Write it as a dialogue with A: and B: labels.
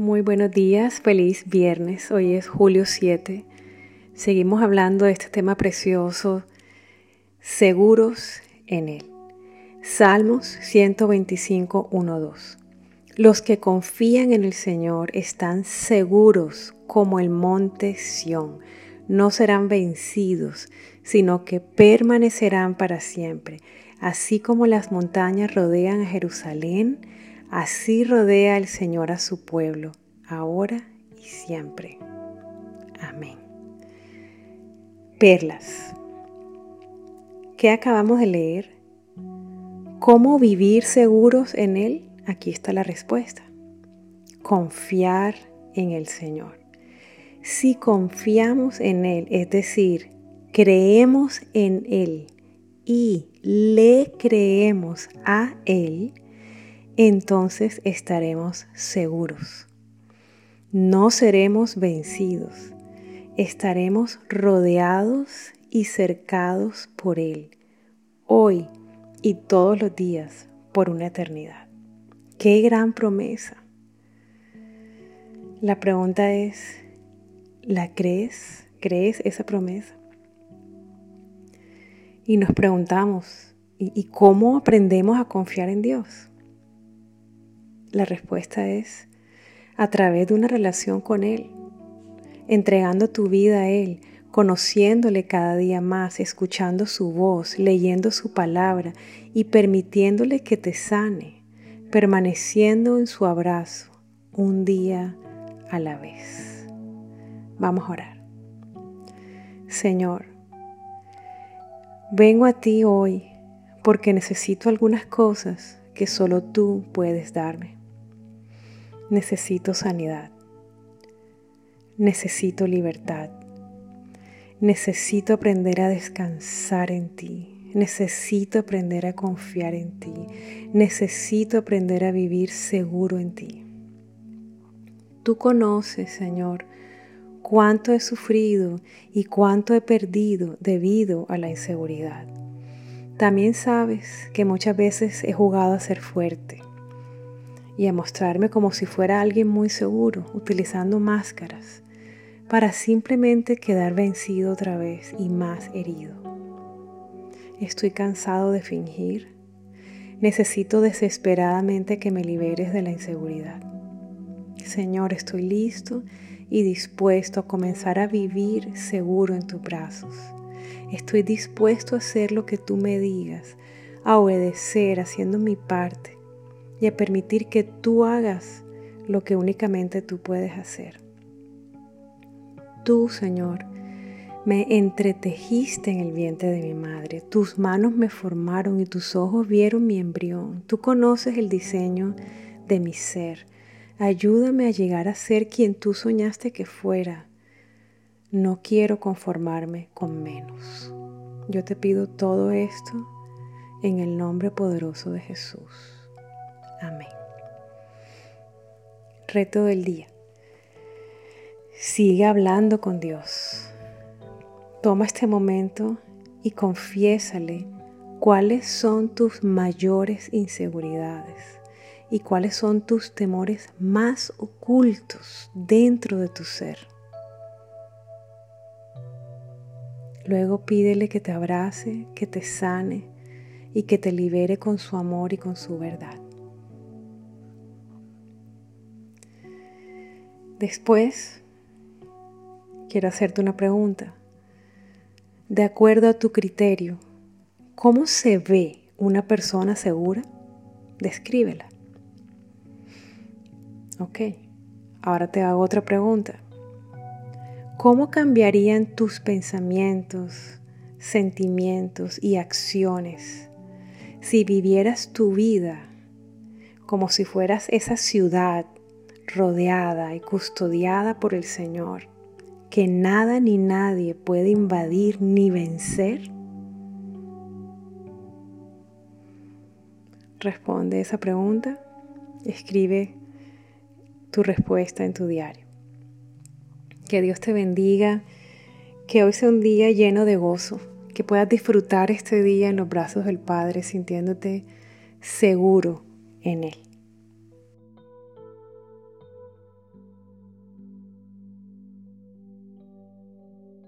A: Muy buenos días, feliz viernes. Hoy es julio 7. Seguimos hablando de este tema precioso, seguros en Él. Salmos 125, 1, 2. Los que confían en el Señor están seguros como el monte Sión. No serán vencidos, sino que permanecerán para siempre. Así como las montañas rodean a Jerusalén, Así rodea el Señor a su pueblo, ahora y siempre. Amén. Perlas. ¿Qué acabamos de leer? ¿Cómo vivir seguros en Él? Aquí está la respuesta. Confiar en el Señor. Si confiamos en Él, es decir, creemos en Él y le creemos a Él, entonces estaremos seguros. No seremos vencidos, estaremos rodeados y cercados por Él, hoy y todos los días, por una eternidad. ¡Qué gran promesa! La pregunta es, ¿la crees? ¿Crees esa promesa? Y nos preguntamos, ¿y, cómo aprendemos a confiar en Dios? La respuesta es a través de una relación con Él, entregando tu vida a Él, conociéndole cada día más, escuchando su voz, leyendo su palabra y permitiéndole que te sane, permaneciendo en su abrazo un día a la vez. Vamos a orar. Señor, vengo a ti hoy porque necesito algunas cosas que solo tú puedes darme. Necesito sanidad. Necesito libertad. Necesito aprender a descansar en ti. Necesito aprender a confiar en ti. Necesito aprender a vivir seguro en ti. Tú conoces, Señor, cuánto he sufrido y cuánto he perdido debido a la inseguridad. También sabes que muchas veces he jugado a ser fuerte y a mostrarme como si fuera alguien muy seguro, utilizando máscaras, para simplemente quedar vencido otra vez y más herido. Estoy cansado de fingir. Necesito desesperadamente que me liberes de la inseguridad. Señor, estoy listo y dispuesto a comenzar a vivir seguro en tus brazos. Estoy dispuesto a hacer lo que tú me digas, a obedecer haciendo mi parte y a permitir que tú hagas lo que únicamente tú puedes hacer. Tú, Señor, me entretejiste en el vientre de mi madre, tus manos me formaron y tus ojos vieron mi embrión. Tú conoces el diseño de mi ser. Ayúdame a llegar a ser quien tú soñaste que fuera. No quiero conformarme con menos. Yo te pido todo esto en el nombre poderoso de Jesús. Amén. Reto del día. Sigue hablando con Dios. Toma este momento y confiésale cuáles son tus mayores inseguridades y cuáles son tus temores más ocultos dentro de tu ser. Luego pídele que te abrace, que te sane y que te libere con su amor y con su verdad. Después, quiero hacerte una pregunta. De acuerdo a tu criterio, ¿cómo se ve una persona segura? Descríbela. Ok, ahora te hago otra pregunta. ¿Cómo cambiarían tus pensamientos, sentimientos y acciones si vivieras tu vida como si fueras esa ciudad rodeada y custodiada por el Señor, que nada ni nadie puede invadir ni vencer? Responde esa pregunta, escribe tu respuesta en tu diario. Que Dios te bendiga, que hoy sea un día lleno de gozo, que puedas disfrutar este día en los brazos del Padre sintiéndote seguro en Él.